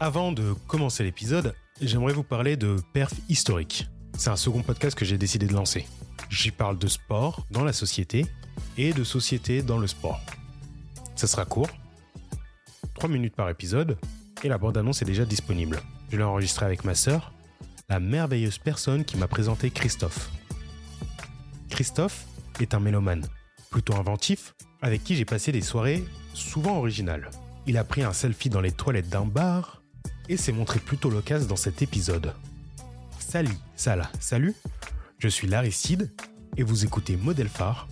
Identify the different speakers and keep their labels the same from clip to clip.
Speaker 1: Avant de commencer l'épisode, j'aimerais vous parler de Perf Historique. C'est un second podcast que j'ai décidé de lancer. J'y parle de sport dans la société et de société dans le sport. Ça sera court, 3 minutes par épisode, et la bande-annonce est déjà disponible. Je l'ai enregistré avec ma sœur, la merveilleuse personne qui m'a présenté Christophe. Christophe est un mélomane, plutôt inventif, avec qui j'ai passé des soirées souvent originales. Il a pris un selfie dans les toilettes d'un bar et s'est montré plutôt loquace dans cet épisode. Salut, Salah, salut, je suis Laricide et vous écoutez Modèle Phare,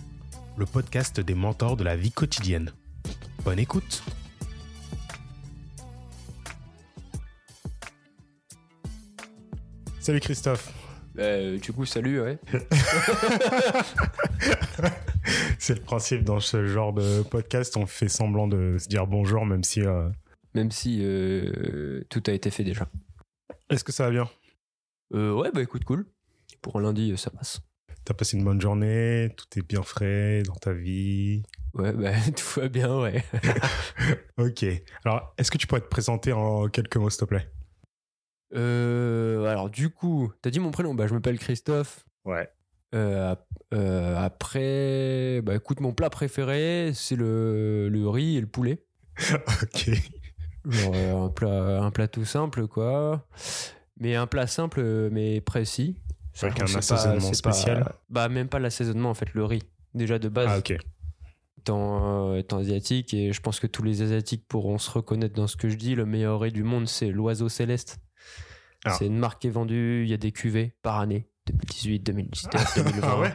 Speaker 1: le podcast des mentors de la vie quotidienne. Bonne écoute Salut Christophe
Speaker 2: Bah, du coup, salut, ouais.
Speaker 1: C'est le principe dans ce genre de podcast, on fait semblant de se dire bonjour même si... euh,
Speaker 2: Même si euh, tout a été fait déjà.
Speaker 1: Est-ce que ça va bien?
Speaker 2: Euh, ouais, bah écoute, cool. Pour un lundi, euh, ça passe.
Speaker 1: T'as passé une bonne journée, tout est bien frais dans ta vie
Speaker 2: Ouais, bah tout va bien, ouais.
Speaker 1: Ok. Alors, est-ce que tu pourrais te présenter en quelques mots, s'il te plaît?
Speaker 2: Euh, alors, du coup, t'as dit mon prénom? Bah, je m'appelle Christophe.
Speaker 1: Ouais.
Speaker 2: Euh, ap- euh, après, bah écoute, mon plat préféré, c'est le, le riz et le poulet.
Speaker 1: ok.
Speaker 2: Genre euh, un plat, un plat tout simple, quoi. Mais un plat simple, euh, mais précis.
Speaker 1: Avec un
Speaker 2: pas-
Speaker 1: assaisonnement
Speaker 2: pas-
Speaker 1: spécial
Speaker 2: Bah, même pas l'assaisonnement, en fait, le riz. Déjà de base.
Speaker 1: Ah, ok.
Speaker 2: étant, euh, étant asiatique et je pense que tous les asiatiques pourront se reconnaître dans ce que je dis. Le meilleur riz du monde, c'est l'oiseau céleste.
Speaker 1: Ah.
Speaker 2: C'est une marque qui est vendue, il y a des cuvées par année. 2018, 2019, 2020.
Speaker 1: Ah ouais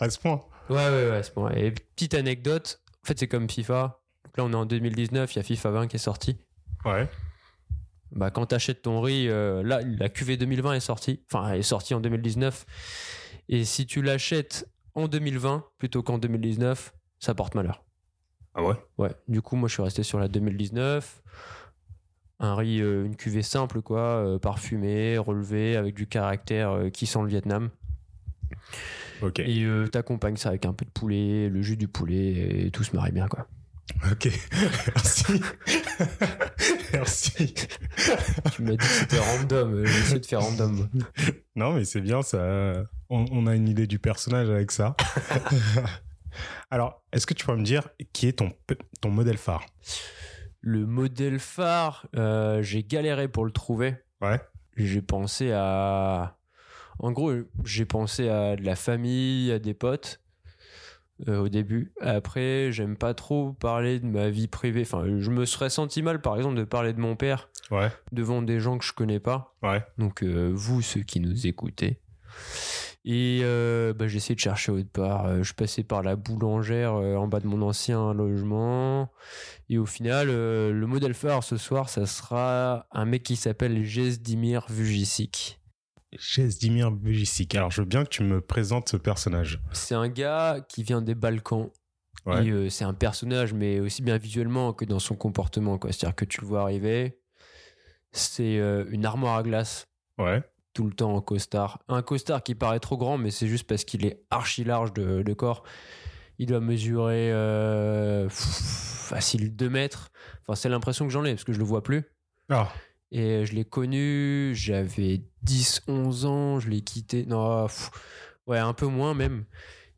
Speaker 1: À ce point
Speaker 2: ouais, ouais, ouais, c'est bon. Et petite anecdote, en fait, c'est comme FIFA. Donc là, on est en 2019, il y a FIFA 20 qui est sorti.
Speaker 1: Ouais.
Speaker 2: Bah, quand t'achètes ton riz, euh, là, la cuvée 2020 est sortie. Enfin, elle est sortie en 2019. Et si tu l'achètes en 2020 plutôt qu'en 2019, ça porte malheur.
Speaker 1: Ah ouais?
Speaker 2: Ouais, du coup, moi, je suis resté sur la 2019. Un riz, euh, une cuvée simple, quoi, euh, parfumé, relevé, avec du caractère qui sent le Vietnam.
Speaker 1: Ok.
Speaker 2: Et euh, t'accompagnes ça avec un peu de poulet, le jus du poulet, et tout se marie bien, quoi.
Speaker 1: Ok. Merci. Merci.
Speaker 2: tu m'as dit que c'était random, j'ai essayé de faire random.
Speaker 1: Non, mais c'est bien, ça. On, on a une idée du personnage avec ça. Alors, est-ce que tu peux me dire qui est ton modèle phare?
Speaker 2: Le modèle phare, euh, j'ai galéré pour le trouver.
Speaker 1: Ouais.
Speaker 2: J'ai pensé à. En gros, j'ai pensé à de la famille, à des potes euh, au début. Après, j'aime pas trop parler de ma vie privée. Enfin, je me serais senti mal, par exemple, de parler de mon père
Speaker 1: Ouais.
Speaker 2: devant des gens que je connais pas.
Speaker 1: Ouais.
Speaker 2: Donc, euh, vous, ceux qui nous écoutez. Et euh, bah, j'ai essayé de chercher autre part. Euh, je passais par la boulangère en bas de mon ancien logement. Et au final, le modèle phare ce soir, ça sera un mec qui s'appelle Gesdimir Vujicic.
Speaker 1: Gesdimir Bujicic. Alors, je veux bien que tu me présentes ce personnage.
Speaker 2: C'est un gars qui vient des Balkans.
Speaker 1: Ouais.
Speaker 2: Euh, c'est un personnage, mais aussi bien visuellement que dans son comportement. C'est-à-dire que tu le vois arriver. C'est euh, une armoire à glace
Speaker 1: Ouais.
Speaker 2: tout le temps en costard. Un costard qui paraît trop grand, mais c'est juste parce qu'il est archi large de, de corps. Il doit mesurer euh, pff, facile 2 mètres. Enfin, c'est l'impression que j'en ai, parce que je le vois plus.
Speaker 1: Ah.
Speaker 2: Et je l'ai connu, j'avais 10, 11 ans, je l'ai quitté. Non, pff, ouais, un peu moins même.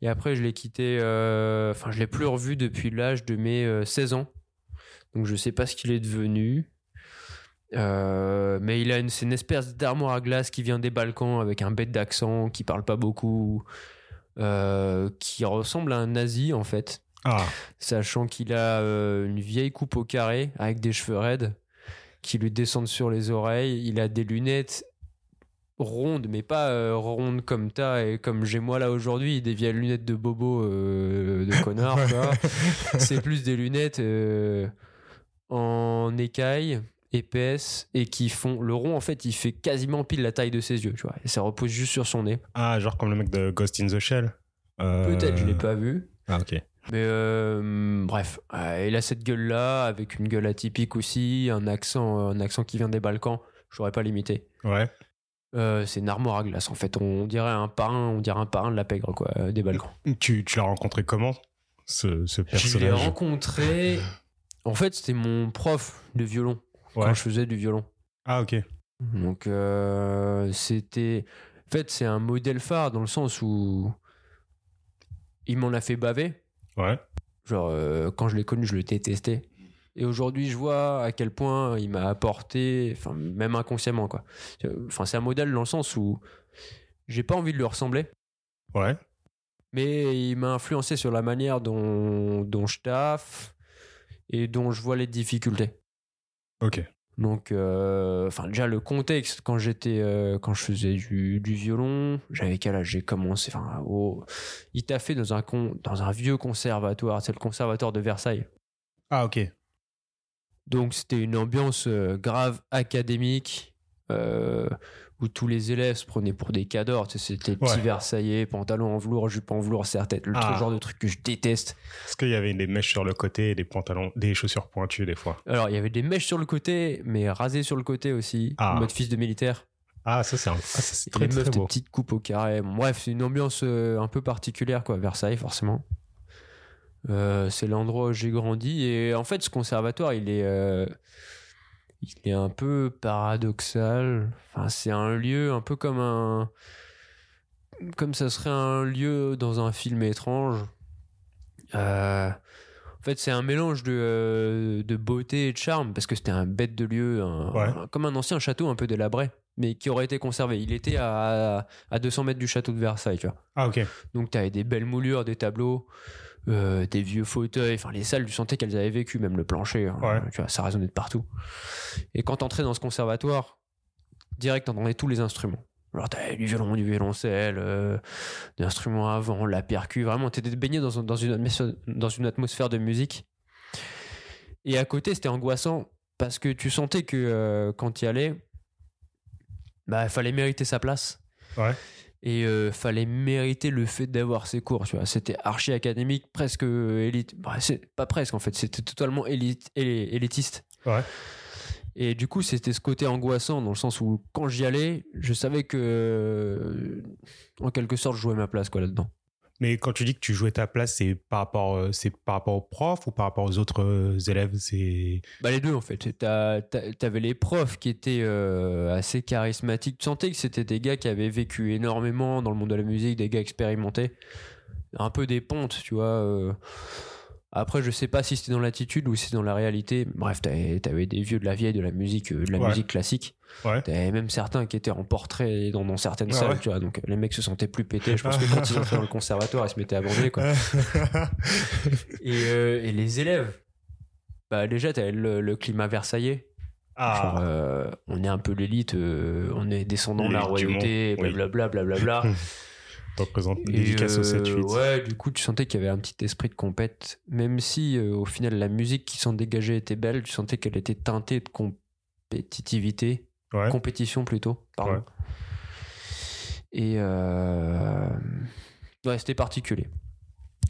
Speaker 2: Et après, je l'ai quitté. euh, Enfin, je l'ai plus revu depuis l'âge de mes euh, 16 ans. Donc, je sais pas ce qu'il est devenu. Euh, mais il a une, c'est une espèce d'armoire à glace qui vient des Balkans avec un bête d'accent, qui parle pas beaucoup, euh, qui ressemble à un nazi en fait
Speaker 1: Ah.
Speaker 2: sachant qu'il a euh, une vieille coupe au carré avec des cheveux raides qui lui descendent sur les oreilles. Il a des lunettes rondes, mais pas euh, rondes comme t'as et comme j'ai moi là aujourd'hui, des vieilles lunettes de bobo euh, de connard. C'est plus des lunettes euh, en écaille épaisse et qui font le rond en fait il fait quasiment pile la taille de ses yeux tu vois et ça repose juste sur son nez
Speaker 1: Ah, genre comme le mec de Ghost in the Shell. Euh,
Speaker 2: peut-être je l'ai pas vu
Speaker 1: Ah, ok.
Speaker 2: Mais euh, bref, euh, il a cette gueule-là, avec une gueule atypique aussi, un accent, un accent qui vient des Balkans. J'aurais pas limité.
Speaker 1: Ouais.
Speaker 2: Euh, c'est une armoire à glace en fait. On dirait un parrain, on dirait un parrain de la pègre quoi, euh, des Balkans.
Speaker 1: Tu, tu l'as rencontré comment ce, ce
Speaker 2: Je l'ai
Speaker 1: personnage?
Speaker 2: rencontré. En fait, c'était mon prof de violon
Speaker 1: Ouais.
Speaker 2: quand je faisais du violon.
Speaker 1: Ah, ok.
Speaker 2: Donc euh, c'était. En fait, c'est un modèle phare dans le sens où il m'en a fait baver.
Speaker 1: Ouais.
Speaker 2: Genre, euh, quand je l'ai connu, je le détestais. Et aujourd'hui, je vois à quel point il m'a apporté, enfin, même inconsciemment, quoi. Enfin, c'est un modèle dans le sens où j'ai pas envie de lui ressembler,
Speaker 1: Ouais.
Speaker 2: mais il m'a influencé sur la manière dont, dont je taffe et dont je vois les difficultés.
Speaker 1: Ok.
Speaker 2: Donc, euh, enfin, déjà le contexte quand j'étais, euh, quand je faisais du, du violon, j'avais quel âge? J'ai commencé. Enfin, au- il t'a fait dans un con, dans un vieux conservatoire. C'est le conservatoire de Versailles.
Speaker 1: Ah, ok.
Speaker 2: Donc, c'était une ambiance euh, grave académique. euh, où tous les élèves se prenaient pour des cadors, tu sais, c'était petits
Speaker 1: Ouais.
Speaker 2: Versaillais, pantalon en velours, jupe en velours, serre-tête, le
Speaker 1: Ah.
Speaker 2: genre de truc que je déteste.
Speaker 1: Est-ce qu'il y avait des mèches sur le côté et des pantalons, des chaussures pointues des fois
Speaker 2: Alors, il y avait des mèches sur le côté, mais rasées sur le côté aussi,
Speaker 1: Ah.
Speaker 2: en mode fils de militaire.
Speaker 1: Ah, ça, c'est un... ah, très,
Speaker 2: les
Speaker 1: très
Speaker 2: meufs,
Speaker 1: beau.
Speaker 2: petites coupes au carré. Bon, bref, c'est une ambiance euh, un peu particulière, quoi. Versailles, forcément. Euh, c'est l'endroit où j'ai grandi. Et en fait, ce conservatoire, il est, euh, il est un peu paradoxal. Enfin, c'est un lieu un peu comme un. Comme ça serait un lieu dans un film étrange. Euh, en fait, c'est un mélange de, euh, de beauté et de charme, parce que c'était un bête de lieu, un-
Speaker 1: Ouais.
Speaker 2: un- comme un ancien château un peu délabré, mais qui aurait été conservé. Il était à, à 200 mètres du château de Versailles, tu vois.
Speaker 1: Ah, ok.
Speaker 2: Donc, tu avais des belles moulures, des tableaux, euh, des vieux fauteuils. Enfin, les salles, tu sentais qu'elles avaient vécu, même le plancher. hein,
Speaker 1: Ouais.
Speaker 2: tu vois, ça résonnait de partout. Et quand t'entrais dans ce conservatoire, direct, t'entendais tous les instruments. Alors, t'avais du violon, du violoncelle, euh, des instruments avant, la percu. Vraiment, t'étais baigné dans, un- dans, une atmosphère, dans une atmosphère de musique. Et à côté, c'était angoissant parce que tu sentais que euh, quand tu y allais, bah, il fallait mériter sa place.
Speaker 1: Ouais.
Speaker 2: Et euh, fallait mériter le fait d'avoir ses cours, tu vois. C'était archi académique, presque euh, élite. Bah, c'est pas presque en fait, c'était totalement élite, éli- élitiste.
Speaker 1: Ouais.
Speaker 2: Et du coup, c'était ce côté angoissant dans le sens où quand j'y allais, je savais que euh, en quelque sorte, je jouais ma place quoi là-dedans.
Speaker 1: Mais quand tu dis que tu jouais ta place, c'est par rapport, euh, c'est par rapport aux profs ou par rapport aux autres euh, élèves C'est
Speaker 2: Bah les deux en fait. T'avais les profs qui étaient euh, assez charismatiques. Tu sentais que c'était des gars qui avaient vécu énormément dans le monde de la musique, des gars expérimentés. Un peu des pontes, tu vois. Après, je sais pas si c'était dans l'attitude ou si c'était dans la réalité. Bref, t'avais des vieux de la vieille de la musique, euh, de la
Speaker 1: Ouais.
Speaker 2: musique classique.
Speaker 1: Ouais.
Speaker 2: T'avais même certains qui étaient en portrait dans, dans certaines
Speaker 1: Ah
Speaker 2: salles,
Speaker 1: ouais.
Speaker 2: tu vois. Donc les mecs se sentaient plus pétés. Je pense que quand ils entraient dans le conservatoire, ils se mettaient à bander, quoi. Et, euh, et les élèves, bah déjà, t'avais le, le climat versaillais. Genre,
Speaker 1: ah,
Speaker 2: euh, on est un peu l'élite, euh, on est descendant de la royauté, blablabla, blablabla.
Speaker 1: dédicace au
Speaker 2: euh,
Speaker 1: 7-8.
Speaker 2: Ouais, du coup, tu sentais qu'il y avait un petit esprit de compète. Même si, euh, au final, la musique qui s'en dégageait était belle, tu sentais qu'elle était teintée de compétitivité,
Speaker 1: Ouais.
Speaker 2: compétition plutôt. Pardon.
Speaker 1: Ouais.
Speaker 2: Et euh, ouais, c'était particulier.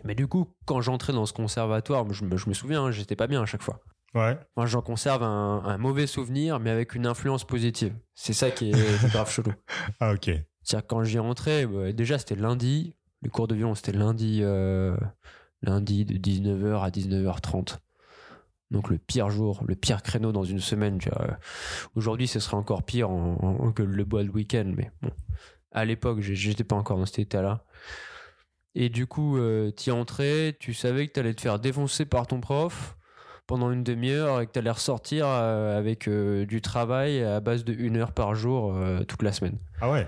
Speaker 2: Mais du coup, quand j'entrais dans ce conservatoire, je me, je me souviens, hein, j'étais pas bien à chaque fois.
Speaker 1: Ouais.
Speaker 2: Moi, j'en conserve un, un mauvais souvenir, mais avec une influence positive. C'est ça qui est grave chelou.
Speaker 1: Ah, ok.
Speaker 2: C'est-à-dire, quand j'y rentrais, bah, déjà, c'était lundi. Les cours de violon, c'était lundi, euh, lundi de 19h à 19h30. Donc, le pire jour, le pire créneau dans une semaine. Aujourd'hui, ce serait encore pire que le bois de week-end. Mais bon, à l'époque, j'étais pas encore dans cet état-là. Et du coup, euh, t'y entrais, tu savais que t'allais te faire défoncer par ton prof pendant une demi-heure et que t'allais ressortir euh, avec euh, du travail à base de une heure par jour toute la semaine.
Speaker 1: Ah ouais?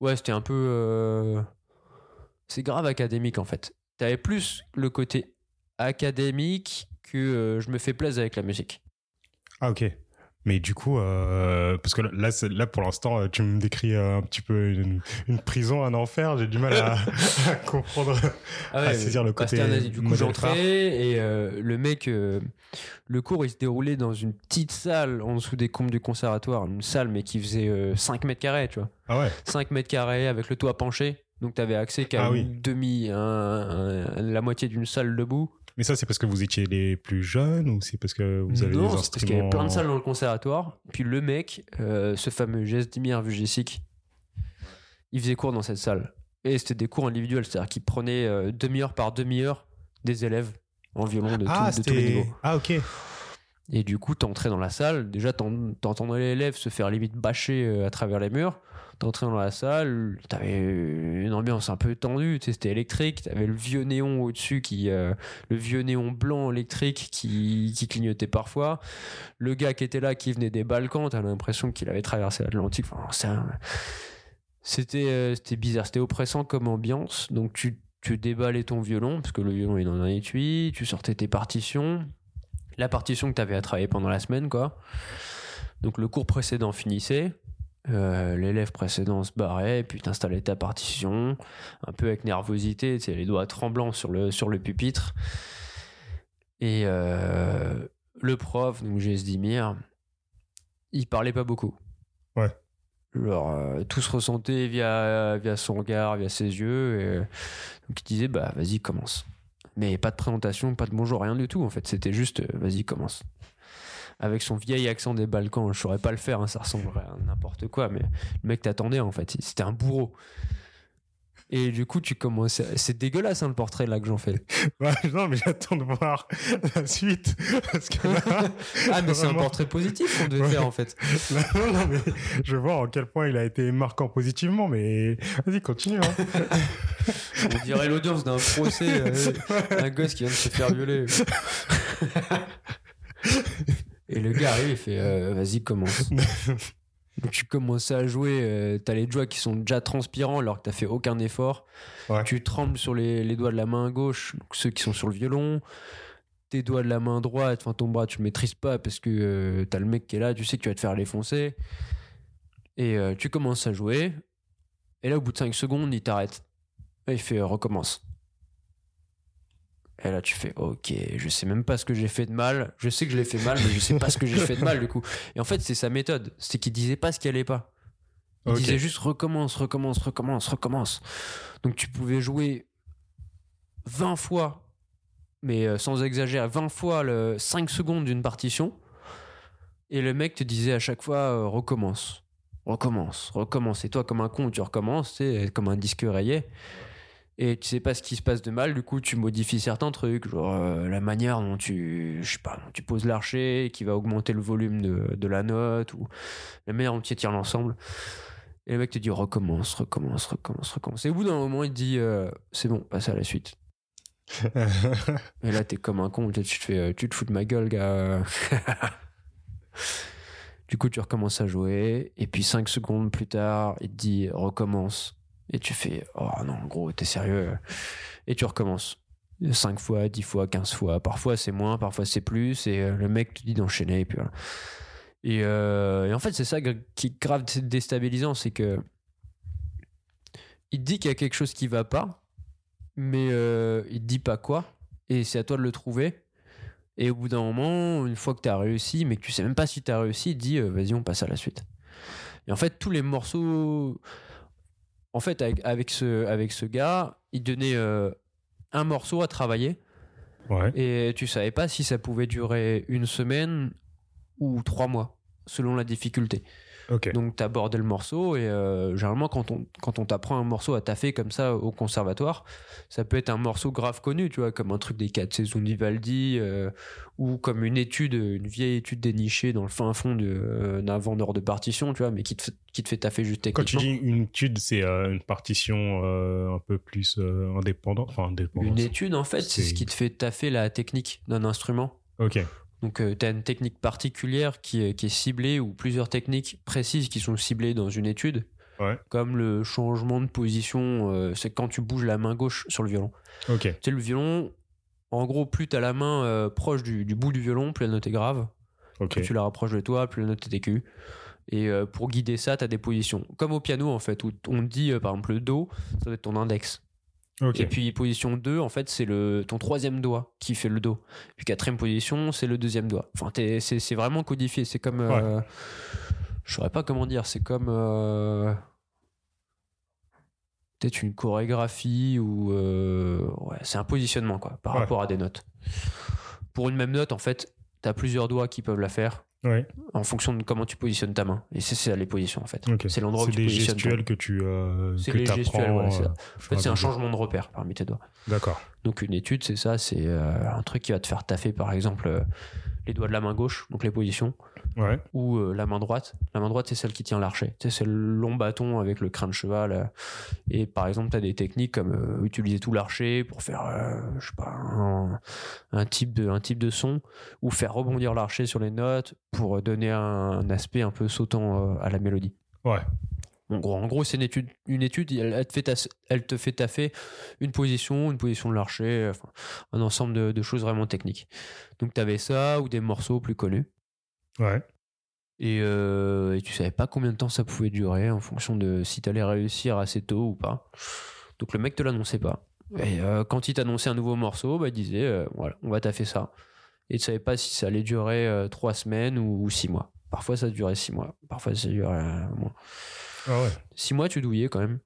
Speaker 2: Ouais, c'était un peu. euh, C'est grave académique en fait. T'avais plus le côté académique que euh, je me fais plaisir avec la musique.
Speaker 1: Ah ok. Mais du coup, euh, parce que là, pour l'instant, euh, tu me décris euh, un petit peu une, une prison, un enfer. J'ai du mal à, à comprendre.
Speaker 2: Ah
Speaker 1: À saisir le côté
Speaker 2: un. Du coup, j'entrais et euh, le mec, euh, le cours, il se déroulait dans une petite salle en dessous des combles du conservatoire. Une salle, mais qui faisait euh, 5 mètres carrés, tu vois.
Speaker 1: Ah ouais.
Speaker 2: 5 mètres carrés avec le toit penché. Donc, t'avais accès qu'à
Speaker 1: Ah oui.
Speaker 2: demi, un- un- la moitié d'une salle debout.
Speaker 1: Mais ça, c'est parce que vous étiez les plus jeunes ou c'est parce que vous avez
Speaker 2: non,
Speaker 1: des
Speaker 2: c'est parce qu'il y avait
Speaker 1: instruments
Speaker 2: plein de salles dans le conservatoire. Puis le mec, euh, ce fameux Gesdimir Vujicic, il faisait cours dans cette salle. Et c'était des cours individuels, c'est-à-dire qu'il prenait euh, demi-heure par demi-heure des élèves en violon de, tout-
Speaker 1: Ah,
Speaker 2: de tous les niveaux.
Speaker 1: Ah ok.
Speaker 2: Et du coup, t'entrais dans la salle. Déjà, t'en- t'entendais l'élève se faire limite bâcher euh, à travers les murs. T'entrais dans la salle, t'avais une ambiance un peu tendue. C'était électrique. T'avais le vieux néon au-dessus, qui, euh, le vieux néon blanc électrique qui, clignotait parfois. Le gars qui était là, qui venait des Balkans, t'as l'impression qu'il avait traversé l'Atlantique. C'était euh, c'était bizarre, c'était oppressant comme ambiance. Donc tu, tu déballais ton violon, parce que le violon est dans un étui, tu sortais tes partitions, la partition que tu avais à travailler pendant la semaine, quoi. Donc le cours précédent finissait, euh, l'élève précédent se barrait, puis t'installais ta partition, un peu avec nervosité, les doigts tremblants sur le, sur le pupitre. Et euh, le prof, donc Dimir, il parlait pas beaucoup.
Speaker 1: Ouais.
Speaker 2: Genre, euh, tout se ressentait via, via son regard, via ses yeux. Et, donc il disait, bah vas-y, commence. Mais pas de présentation, pas de bonjour, rien du tout en fait. C'était juste, euh, vas-y, commence. Avec son vieil accent des Balkans, je saurais pas le faire, hein, ça ressemblerait à n'importe quoi, mais le mec t'attendait en fait. C'était un bourreau. Et du coup, tu commences. C'est dégueulasse hein, le portrait là que j'en fais.
Speaker 1: Ouais, non, mais j'attends de voir la suite. Parce que là,
Speaker 2: Ah, mais c'est un portrait positif qu'on devait
Speaker 1: Ouais.
Speaker 2: faire en fait.
Speaker 1: là, non, non, mais je vois en quel point il a été marquant positivement, mais vas-y, continue. Hein.
Speaker 2: On dirait l'audience d'un procès, euh, un gosse qui vient de se faire violer. Et le gars arrive et fait euh, Vas-y, commence. Donc tu commences à jouer, euh, t'as les doigts qui sont déjà transpirants alors que t'as fait aucun effort.
Speaker 1: Ouais.
Speaker 2: Tu trembles sur les, les doigts de la main gauche, donc ceux qui sont sur le violon. Tes doigts de la main droite, enfin ton bras, tu le maîtrises pas parce que euh, t'as le mec qui est là, tu sais que tu vas te faire défoncer. Et euh, tu commences à jouer. Et là, au bout de 5 secondes, il t'arrête. Et il fait euh, recommence. Et là, tu fais ok, je sais même pas ce que j'ai fait de mal. Je sais que je l'ai fait mal, mais je sais pas ce que j'ai fait de mal du coup. Et en fait, c'est sa méthode. C'est qu'il disait pas ce qui allait pas. Il disait juste recommence, recommence, recommence, recommence. Donc tu pouvais jouer 20 fois, mais euh, sans exagérer, 20 fois le 5 secondes d'une partition. Et le mec te disait à chaque fois euh, recommence, recommence, recommence. Et toi, comme un con, tu recommences, comme un disque rayé. Et tu sais pas ce qui se passe de mal, du coup tu modifies certains trucs, genre euh, la manière dont tu, je sais pas, tu poses l'archet, qui va augmenter le volume de, de la note, ou la manière dont tu tires l'ensemble. Et le mec te dit recommence, recommence, recommence, recommence. Et au bout d'un moment, il te dit euh, c'est bon, passe à la suite. Et là, t'es comme un con, tu te fais, euh, tu te fous de ma gueule, gars. du coup, tu recommences à jouer, et puis 5 secondes plus tard, il te dit recommence. Et tu fais oh non, gros, t'es sérieux? Et tu recommences. 5 fois, 10 fois, 15 fois. Parfois c'est moins, parfois c'est plus. Et euh, le mec te dit d'enchaîner. Et puis voilà. Et, euh, en fait, c'est ça qui est grave déstabilisant, c'est que il te dit qu'il y a quelque chose qui va pas, mais euh, il te dit pas quoi. Et c'est à toi de le trouver. Et au bout d'un moment, une fois que tu as réussi, mais que tu sais même pas si tu as réussi, il te dit vas-y, on passe à la suite. Et en fait, tous les morceaux. En fait, avec, avec ce, avec ce gars, il donnait euh, un morceau à travailler.
Speaker 1: ouais.
Speaker 2: Et tu savais pas si ça pouvait durer une semaine ou trois mois, selon la difficulté. Donc tu abordais le morceau et euh, généralement quand on, quand on t'apprend un morceau à taffer comme ça au conservatoire, ça peut être un morceau grave connu, tu vois, comme un truc des quatre saisons de Vivaldi euh, ou comme une étude, une vieille étude dénichée dans le fin fond euh, d'un vendeur de partition, tu vois, mais qui te, fait- qui te fait taffer juste
Speaker 1: Quand tu
Speaker 2: techniquement.
Speaker 1: dis une étude, c'est euh, une partition euh, un peu plus euh, indépendante. Enfin, indépendante.
Speaker 2: Une étude, en fait, c'est
Speaker 1: C'est-
Speaker 2: ce qui te fait taffer la technique d'un instrument.
Speaker 1: Ok.
Speaker 2: Donc, tu as une technique particulière qui est, qui est ciblée ou plusieurs techniques précises qui sont ciblées dans une étude.
Speaker 1: Ouais.
Speaker 2: Comme le changement de position, euh, c'est quand tu bouges la main gauche sur le violon.
Speaker 1: Ok.
Speaker 2: Tu sais, le violon, en gros, plus tu as la main euh, proche du, du bout du violon, plus la note est grave. Plus tu la rapproches de toi, plus la note est aiguë. Et euh, pour guider ça, tu as des positions. Comme au piano, en fait, où on dit, euh, par exemple, le Do, ça doit être ton index. Et puis position 2, en fait, c'est le ton troisième doigt qui fait le do. Puis quatrième position, c'est le deuxième doigt. Enfin, c'est c'est vraiment codifié. C'est comme. euh, Je saurais pas comment dire. C'est comme. euh, Peut-être une chorégraphie ou. euh, Ouais, c'est un positionnement, quoi, par
Speaker 1: Ouais.
Speaker 2: rapport à des notes. Pour une même note, en fait, t'as plusieurs doigts qui peuvent la faire
Speaker 1: Ouais.
Speaker 2: en fonction de comment tu positionnes ta main. Et c'est ça les positions, en fait. C'est l'endroit où
Speaker 1: C'est
Speaker 2: tu
Speaker 1: des
Speaker 2: positionnes. ton-
Speaker 1: gestuels que tu euh,
Speaker 2: C'est les gestuels, voilà, c'est ça.
Speaker 1: euh,
Speaker 2: En fait, c'est un changement de repère parmi tes doigts.
Speaker 1: D'accord.
Speaker 2: Donc une étude, c'est ça, c'est euh, un truc qui va te faire taffer, par exemple, les doigts de la main gauche, donc les positions,
Speaker 1: Ouais.
Speaker 2: ou euh, la main droite. La main droite, c'est celle qui tient l'archet. C'est le long bâton avec le crâne de cheval. euh. Et par exemple, tu as des techniques comme euh, utiliser tout l'archet pour faire, je sais pas, un, un type de, un type de son, ou faire rebondir l'archet sur les notes pour donner un, un aspect un peu sautant à la mélodie.
Speaker 1: Ouais.
Speaker 2: En gros, en gros c'est une étude, une étude elle, elle te fait tas- elle te fait taffer une position, une position de l'archet, enfin, un ensemble de, de choses vraiment techniques. Donc tu avais ça ou des morceaux plus connus.
Speaker 1: Ouais.
Speaker 2: Et, euh, et tu savais pas combien de temps ça pouvait durer en fonction de si tu allais réussir assez tôt ou pas. Donc le mec te l'annonçait pas. Et euh, quand il t'annonçait un nouveau morceau, bah, il disait euh, voilà, on va taffer ça. Et tu savais pas si ça allait durer trois semaines ou, ou six mois. Parfois ça durait six mois, parfois ça durait moins.
Speaker 1: Ah ouais.
Speaker 2: Six mois, tu douillais quand même.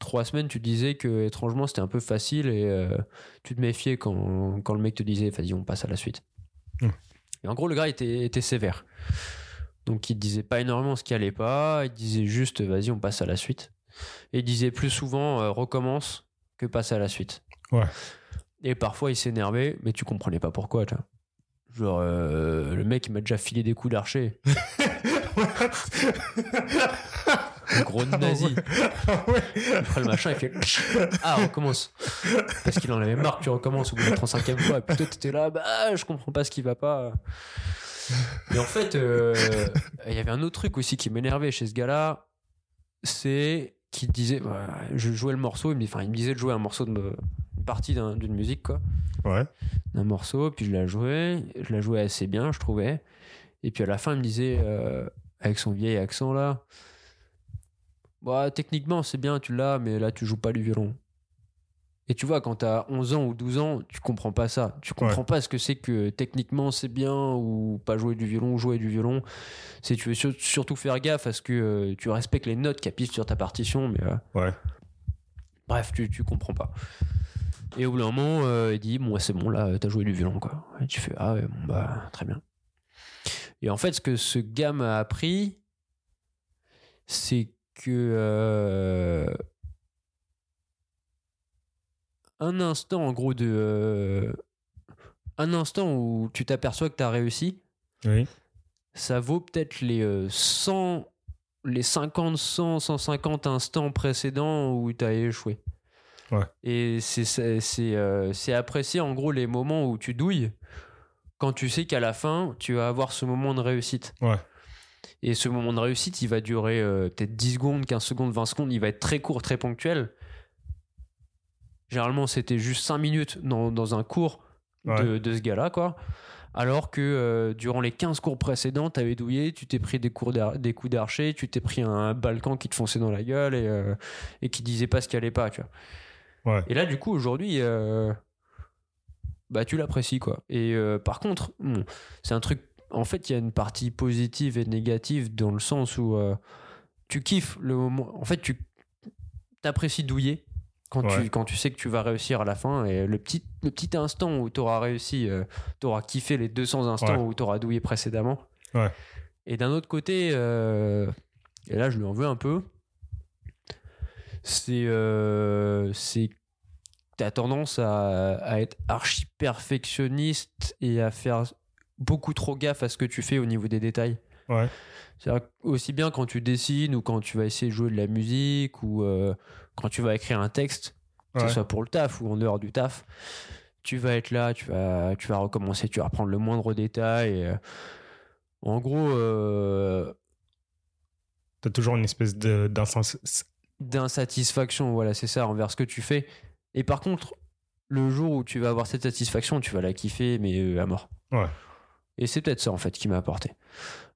Speaker 2: Trois semaines, tu disais que étrangement c'était un peu facile et euh, tu te méfiais quand, quand le mec te disait vas-y, on passe à la suite.
Speaker 1: Hmm.
Speaker 2: Et en gros, le gars était, était sévère. Donc il disait pas énormément ce qui allait pas, il disait juste vas-y, on passe à la suite. Et il disait plus souvent euh, recommence que passe à la suite.
Speaker 1: Ouais.
Speaker 2: Et parfois il s'énervait, mais tu comprenais pas pourquoi. tu vois. Genre, euh, le mec il m'a déjà filé des coups d'archer. Gros nazi.
Speaker 1: Ah ouais.
Speaker 2: Il prend le machin, il fait Ah, on recommence. Parce qu'il en avait marre, tu recommences au bout de la 35e fois. Et puis toi, t'étais là, bah, je comprends pas ce qui va pas. Et en fait, euh, il y avait un autre truc aussi qui m'énervait chez ce gars-là. C'est qu'il disait, bah, je jouais le morceau, il me, enfin, il me disait de jouer un morceau de une partie d'un- d'une musique, quoi.
Speaker 1: Ouais.
Speaker 2: D'un morceau, puis je la jouais, je la jouais assez bien, je trouvais. Et puis à la fin, il me disait, euh, avec son vieil accent là, bah, techniquement c'est bien, tu l'as, mais là tu joues pas du violon. Et tu vois, quand t'as 11 ans ou 12 ans, tu comprends pas ça. Tu comprends pas ce que c'est que techniquement c'est bien ou pas jouer du violon ou jouer du violon. C'est tu veux sur- surtout faire gaffe à ce que euh, tu respectes les notes qui affichent sur ta partition, mais euh,
Speaker 1: Ouais.
Speaker 2: Bref, tu, tu comprends pas. Et au bout d'un moment, euh, il dit Bon, ouais, c'est bon, là, t'as joué du violon, quoi. Et tu fais Ah ouais, bon, bah, très bien. Et en fait, ce que ce gars m'a appris, c'est que. euh, un instant, en gros, de. euh, un instant où tu t'aperçois que t'as réussi,
Speaker 1: Oui.
Speaker 2: ça vaut peut-être les euh, 100, les 50, 100, 150 instants précédents où tu as échoué.
Speaker 1: Ouais.
Speaker 2: Et c'est c'est c'est, euh, apprécier en gros les moments où tu douilles quand tu sais qu'à la fin, tu vas avoir ce moment de réussite.
Speaker 1: Ouais.
Speaker 2: Et ce moment de réussite, il va durer euh, peut-être 10 secondes, 15 secondes, 20 secondes. Il va être très court, très ponctuel. Généralement, c'était juste 5 minutes dans, dans un cours de, de ce gars-là, quoi. Alors que euh, durant les 15 cours précédents, tu avais douillé, tu t'es pris des, cours des coups d'archer, tu t'es pris un balkan qui te fonçait dans la gueule et, euh, et qui disait pas ce qui allait pas, tu vois.
Speaker 1: Ouais.
Speaker 2: Et là, du coup, aujourd'hui, euh, bah, tu l'apprécies, quoi. Et par contre, bon, c'est un truc. En fait, il y a une partie positive et négative dans le sens où euh, tu kiffes le moment. En fait, tu apprécies douiller quand,
Speaker 1: Ouais.
Speaker 2: tu, quand tu sais que tu vas réussir à la fin. Et le petit, le petit instant où tu auras réussi, tu auras kiffé les 200 instants
Speaker 1: Ouais.
Speaker 2: où tu auras douillé précédemment.
Speaker 1: Ouais.
Speaker 2: Et d'un autre côté, euh, et là, je lui en veux un peu, c'est euh, c'est tu as tendance à, à être archi perfectionniste et à faire beaucoup trop gaffe à ce que tu fais au niveau des détails.
Speaker 1: Ouais.
Speaker 2: C'est-à-dire que aussi bien quand tu dessines ou quand tu vas essayer de jouer de la musique ou euh, quand tu vas écrire un texte, que
Speaker 1: Ouais.
Speaker 2: ce soit pour le taf ou en dehors du taf, tu vas être là, tu vas, tu vas recommencer, tu vas reprendre le moindre détail. et, euh, en gros, euh,
Speaker 1: T'as toujours une espèce
Speaker 2: d'insatisfaction, voilà, c'est ça, envers ce que tu fais. Et par contre, le jour où tu vas avoir cette satisfaction, tu vas la kiffer, mais euh, à mort.
Speaker 1: Ouais.
Speaker 2: Et c'est peut-être ça, en fait, qui m'a apporté.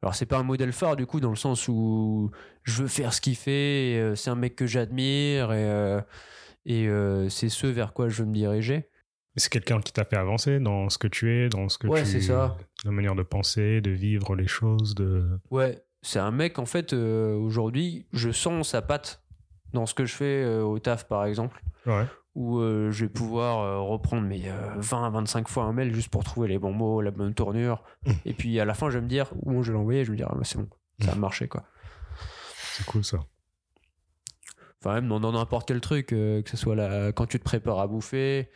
Speaker 2: Alors, c'est pas un modèle phare, du coup, dans le sens où je veux faire ce qu'il fait, euh, c'est un mec que j'admire, et, euh, et euh, c'est ce vers quoi je veux me diriger.
Speaker 1: C'est quelqu'un qui t'a fait avancer dans ce que tu es, dans ce que
Speaker 2: Ouais,
Speaker 1: tu...
Speaker 2: c'est ça.
Speaker 1: La manière de penser, de vivre les choses, de...
Speaker 2: Ouais, c'est un mec, en fait, aujourd'hui, je sens sa patte dans ce que je fais au taf, par exemple.
Speaker 1: Ouais.
Speaker 2: Où euh, je vais pouvoir euh, reprendre mes euh, 20 à 25 fois un mail juste pour trouver les bons mots, la bonne tournure.
Speaker 1: Mmh.
Speaker 2: Et puis à la fin, je vais me dire, où je vais l'envoyer, je vais me dire, ah, bah, c'est bon, ça a marché quoi.
Speaker 1: C'est cool ça.
Speaker 2: Enfin, même dans n'importe quel truc, euh, que ce soit là, quand tu te prépares à bouffer,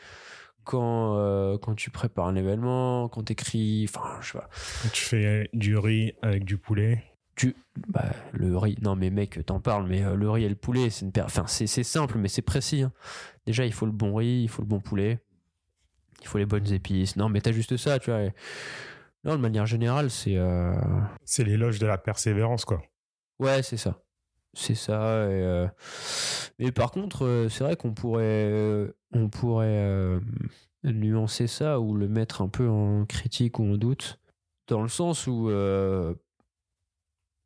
Speaker 2: quand, euh, quand tu prépares un événement, quand tu écris, enfin, je sais pas.
Speaker 1: Tu fais du riz avec du poulet.
Speaker 2: Tu, bah, le riz, non mais mec, t'en parles, mais euh, le riz et le poulet, c'est une enfin, c'est simple, mais c'est précis. hein. Déjà, il faut le bon riz, il faut le bon poulet, il faut les bonnes épices. Non, mais t'as juste ça, tu vois. Non, de manière générale, c'est. euh,
Speaker 1: C'est l'éloge de la persévérance, quoi.
Speaker 2: Ouais, c'est ça. C'est ça. et, euh, Mais par contre, c'est vrai qu'on pourrait, on pourrait euh, nuancer ça ou le mettre un peu en critique ou en doute, dans le sens où euh,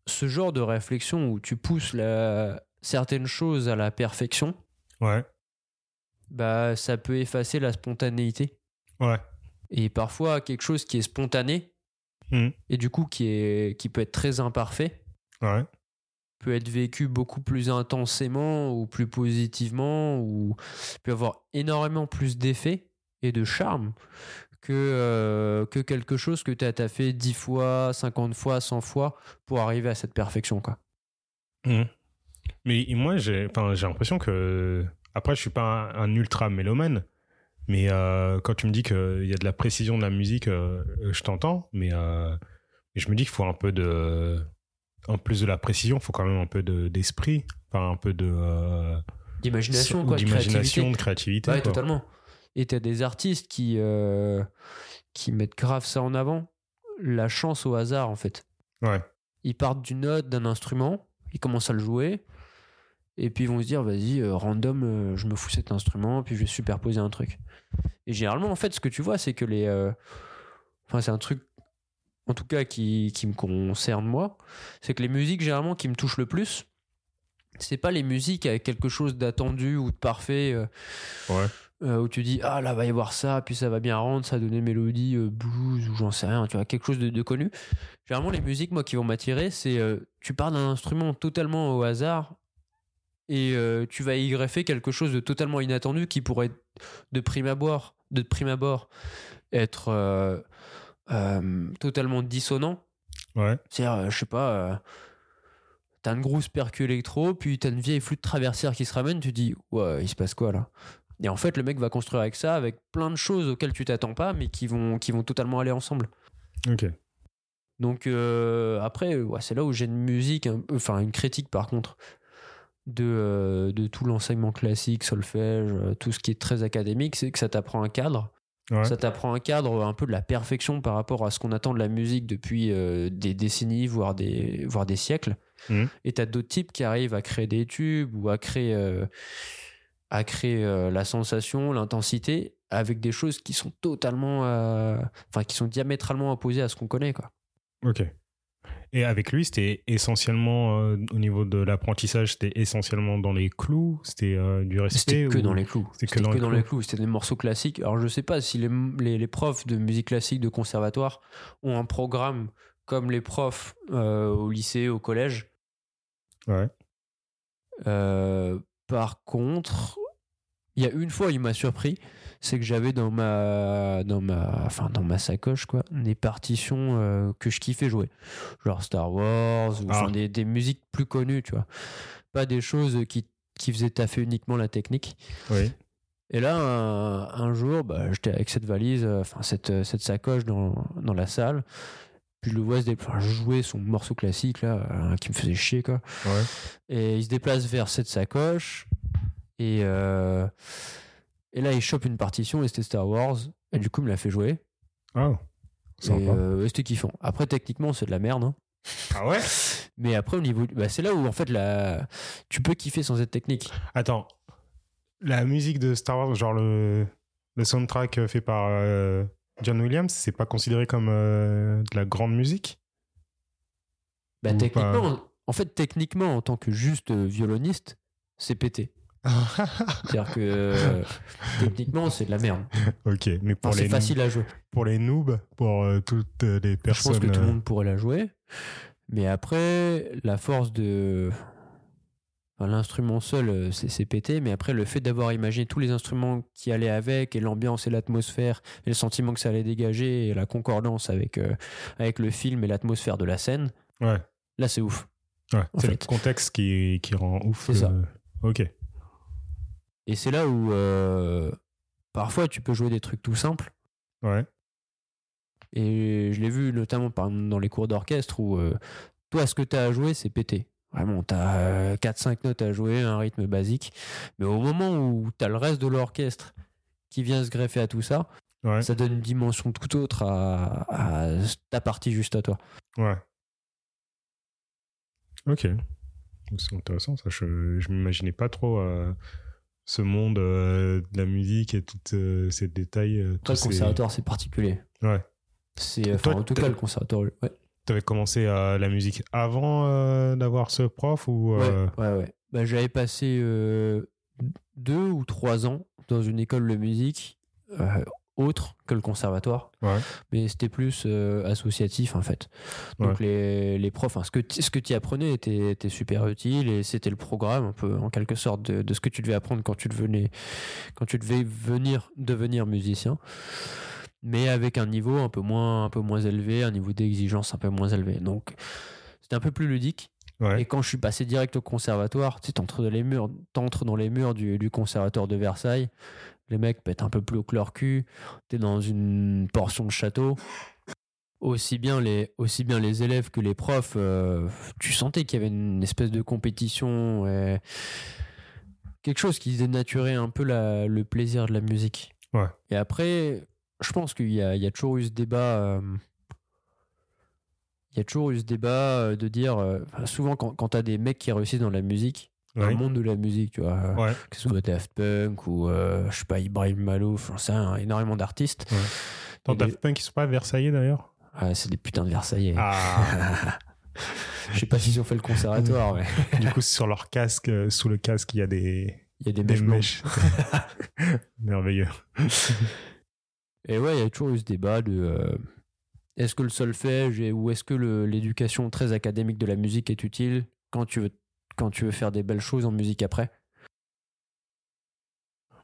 Speaker 2: ce genre de réflexion où tu pousses la... certaines choses à la perfection,
Speaker 1: Ouais.
Speaker 2: bah ça peut effacer la spontanéité.
Speaker 1: Ouais.
Speaker 2: Et parfois quelque chose qui est spontané
Speaker 1: Mhm.
Speaker 2: et du coup qui est qui peut être très imparfait
Speaker 1: Ouais.
Speaker 2: peut être vécu beaucoup plus intensément ou plus positivement ou peut avoir énormément plus d'effet et de charme que, euh, que quelque chose que tu as, fait 10 fois, 50 fois, 100 fois pour arriver à cette perfection. Quoi.
Speaker 1: Mhm. Mais moi, j'ai l'impression que. Après, je suis pas un, un ultra mélomane. Mais euh, quand tu me dis qu'il y a de la précision de la musique, euh, je t'entends. Mais je me dis qu'il faut un peu de. En plus de la précision, il faut quand même un peu de- d'esprit. enfin, un peu de.
Speaker 2: D'imagination,
Speaker 1: ou
Speaker 2: quoi,
Speaker 1: D'imagination, de créativité.
Speaker 2: Ouais,
Speaker 1: quoi.
Speaker 2: totalement. Et t'as des artistes qui, euh, qui mettent grave ça en avant. La chance au hasard, en fait.
Speaker 1: Ouais.
Speaker 2: Ils partent d'une note, d'un instrument, ils commencent à le jouer, et puis ils vont se dire, vas-y, euh, random, euh, je me fous cet instrument, puis je vais superposer un truc. Et généralement, en fait, ce que tu vois, c'est que les. Enfin, c'est un truc, en tout cas, qui, qui me concerne moi, c'est que les musiques, généralement, qui me touchent le plus, c'est pas les musiques avec quelque chose d'attendu ou de parfait.
Speaker 1: Ouais.
Speaker 2: Euh, où tu dis ah là va y avoir ça puis ça va bien rendre ça donner mélodie euh, blues ou j'en sais rien tu vois quelque chose de, de connu. Généralement les musiques moi qui vont m'attirer c'est euh, tu pars d'un instrument totalement au hasard et tu vas y greffer quelque chose de totalement inattendu qui pourrait de prime abord de prime abord être totalement dissonant.
Speaker 1: Ouais.
Speaker 2: c'est-à-dire, je sais pas, t'as une grosse percu électro, puis t'as une vieille flûte traversière qui se ramène, tu dis, ouais, il se passe quoi là? Et en fait, le mec va construire avec ça, avec plein de choses auxquelles tu t'attends pas, mais qui vont, qui vont totalement aller ensemble.
Speaker 1: Ok.
Speaker 2: Donc euh, après, ouais, c'est là où j'ai une musique, un- enfin une critique par contre, de, euh, de tout l'enseignement classique, solfège, euh, tout ce qui est très académique, c'est que ça t'apprend un cadre.
Speaker 1: Ouais.
Speaker 2: Ça t'apprend un cadre un peu de la perfection par rapport à ce qu'on attend de la musique depuis euh, des décennies, voire des, voire des siècles.
Speaker 1: Mhm.
Speaker 2: Et t'as d'autres types qui arrivent à créer des tubes ou à créer, euh, à créer euh, la sensation, l'intensité avec des choses qui sont totalement, euh, enfin qui sont diamétralement opposées à ce qu'on connaît, quoi.
Speaker 1: Ok. Et avec lui, c'était essentiellement, euh, au niveau de l'apprentissage, c'était essentiellement dans les clous? C'était euh, du respect
Speaker 2: C'était que
Speaker 1: ou-
Speaker 2: dans les clous.
Speaker 1: C'était que dans
Speaker 2: que
Speaker 1: les
Speaker 2: dans
Speaker 1: clous.
Speaker 2: les clous? C'était des morceaux classiques. Alors je sais pas si les, les, les profs de musique classique de conservatoire ont un programme comme les profs euh, au lycée, au collège.
Speaker 1: Ouais.
Speaker 2: Par contre, il y a une fois, il m'a surpris, c'est que j'avais dans ma, dans ma, enfin dans ma sacoche quoi, des partitions euh, que je kiffais jouer, genre Star Wars ou
Speaker 1: Ah.
Speaker 2: des, des musiques plus connues, tu vois, pas des choses qui qui faisaient taffer uniquement la technique.
Speaker 1: Oui.
Speaker 2: Et là, un, un jour, bah, j'étais avec cette valise, euh, enfin cette, cette sacoche dans, dans la salle. Puis je le enfin, jouer son morceau classique là, euh, qui me faisait chier quoi.
Speaker 1: Ouais.
Speaker 2: Et il se déplace vers cette sacoche. Et, euh, et là, il chope une partition et c'était Star Wars. Et du coup, il me l'a fait jouer.
Speaker 1: Ah.
Speaker 2: Et
Speaker 1: Sympa.
Speaker 2: euh, c'était kiffant. Après, techniquement, c'est de la merde. hein.
Speaker 1: Ah ouais?
Speaker 2: Mais après, au niveau. bah, c'est là où en fait, la... tu peux kiffer sans être technique.
Speaker 1: Attends. La musique de Star Wars, genre le, le soundtrack fait par euh, John Williams, c'est pas considéré comme euh, de la grande musique?
Speaker 2: Bah, techniquement, en fait, techniquement, en tant que juste euh, violoniste, c'est pété. C'est-à-dire que euh, techniquement, c'est de la merde.
Speaker 1: Ok, mais pour
Speaker 2: Enfin,
Speaker 1: les
Speaker 2: c'est facile à jouer.
Speaker 1: pour les noobs, pour euh, toutes les
Speaker 2: Je
Speaker 1: personnes.
Speaker 2: pense que tout le monde pourrait la jouer. Mais après, la force de. Enfin, L'instrument seul, euh, c'est c'est pété, mais après, le fait d'avoir imaginé tous les instruments qui allaient avec, et l'ambiance et l'atmosphère, et le sentiment que ça allait dégager, et la concordance avec, euh, avec le film et l'atmosphère de la scène,
Speaker 1: Ouais,
Speaker 2: là, c'est ouf.
Speaker 1: ouais. C'est le contexte qui, qui rend ouf.
Speaker 2: C'est ça.
Speaker 1: euh, Ok.
Speaker 2: Et c'est là où, euh, parfois, tu peux jouer des trucs tout simples.
Speaker 1: Ouais.
Speaker 2: Et je l'ai vu notamment dans les cours d'orchestre où euh, toi, ce que tu as à jouer, c'est péter. Vraiment, tu as 4-5 notes à jouer, un rythme basique. Mais au moment où tu as le reste de l'orchestre qui vient se greffer à tout ça,
Speaker 1: Ouais.
Speaker 2: ça donne une dimension tout autre à, à ta partie juste à toi.
Speaker 1: Ouais. Ok. C'est intéressant, ça. Je, je m'imaginais pas trop euh, ce monde euh, de la musique et tous ces détails. euh,
Speaker 2: Toi, le conservatoire, c'est particulier.
Speaker 1: Ouais.
Speaker 2: C'est, en tout
Speaker 1: t'as-
Speaker 2: cas, le conservatoire. Ouais.
Speaker 1: T'avais commencé euh, la musique avant euh, d'avoir ce prof ou euh,
Speaker 2: Ouais, ouais, ouais. Bah, j'avais passé deux ou trois ans dans une école de musique autre que le conservatoire.
Speaker 1: Ouais.
Speaker 2: Mais c'était plus associatif en fait. Donc les, les profs, hein, ce que tu- ce que tu apprenais était, était super utile et c'était le programme un peu en quelque sorte de, de ce que tu devais apprendre quand tu devenais quand tu devais venir devenir musicien. Mais avec un niveau un peu moins un peu moins élevé, un niveau d'exigence un peu moins élevé. Donc c'était un peu plus ludique.
Speaker 1: Ouais.
Speaker 2: Et quand je suis passé direct au conservatoire, tu sais, t'entres dans les murs, t'entres dans les murs du, du conservatoire de Versailles. Les mecs pètent un peu plus haut que leur cul. T'es dans une portion de château. Aussi bien les, aussi bien les élèves que les profs, euh, tu sentais qu'il y avait une espèce de compétition, et quelque chose qui dénaturait un peu la- le plaisir de la musique.
Speaker 1: Ouais.
Speaker 2: Et après, je pense qu'il y a, il y a toujours eu ce débat. euh, il y a toujours eu ce débat euh, de dire, euh, souvent quand, quand tu as des mecs qui réussissent dans la musique, dans
Speaker 1: Ouais.
Speaker 2: le monde de la musique, tu vois, euh,
Speaker 1: Ouais.
Speaker 2: que ce soit Daft Punk ou, euh, je sais pas, Ibrahim Malouf, j'en sais énormément d'artistes. Et des-
Speaker 1: Daft Punk, ils sont pas à Versailles d'ailleurs
Speaker 2: Ah, c'est des putains de Versaillais.
Speaker 1: Ah
Speaker 2: je sais pas s'ils ont fait le conservatoire, mais
Speaker 1: Du coup, sur leur casque, euh, sous le casque, il y a des,
Speaker 2: il y a des
Speaker 1: des
Speaker 2: mèches blanches.
Speaker 1: mèches. Merveilleux.
Speaker 2: Et ouais, il y a toujours eu ce débat de euh, est-ce que le solfège et- ou est-ce que l'éducation très académique de la musique est utile quand tu veux, quand tu veux faire des belles choses en musique après?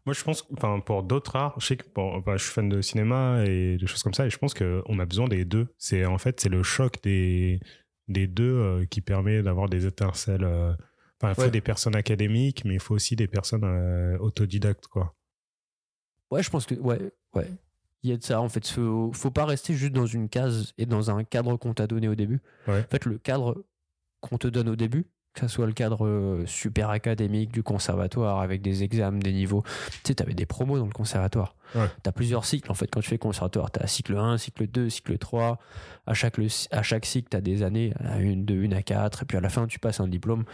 Speaker 1: Moi, je pense, enfin, pour d'autres arts, je sais que enfin, je suis fan de cinéma et de choses comme ça, et je pense qu'on a besoin des deux. C'est en fait, c'est le choc des, des deux euh, qui permet d'avoir des étincelles. euh, Enfin, il faut
Speaker 2: Ouais.
Speaker 1: des personnes académiques, mais il faut aussi des personnes euh, autodidactes, quoi.
Speaker 2: Ouais, je pense que ouais, ouais. Il y a de ça en fait. Faut, faut pas rester juste dans une case et dans un cadre qu'on t'a donné au début.
Speaker 1: Ouais.
Speaker 2: En fait, le cadre qu'on te donne au début, que ce soit le cadre euh, super académique du conservatoire avec des examens, des niveaux. Tu sais, t'avais des promos dans le conservatoire.
Speaker 1: Ouais.
Speaker 2: T'as plusieurs cycles en fait quand tu fais conservatoire. T'as cycle 1, cycle 2, cycle 3. À chaque, à chaque cycle, t'as des années, à une, de une à quatre. Et puis à la fin, tu passes un diplôme.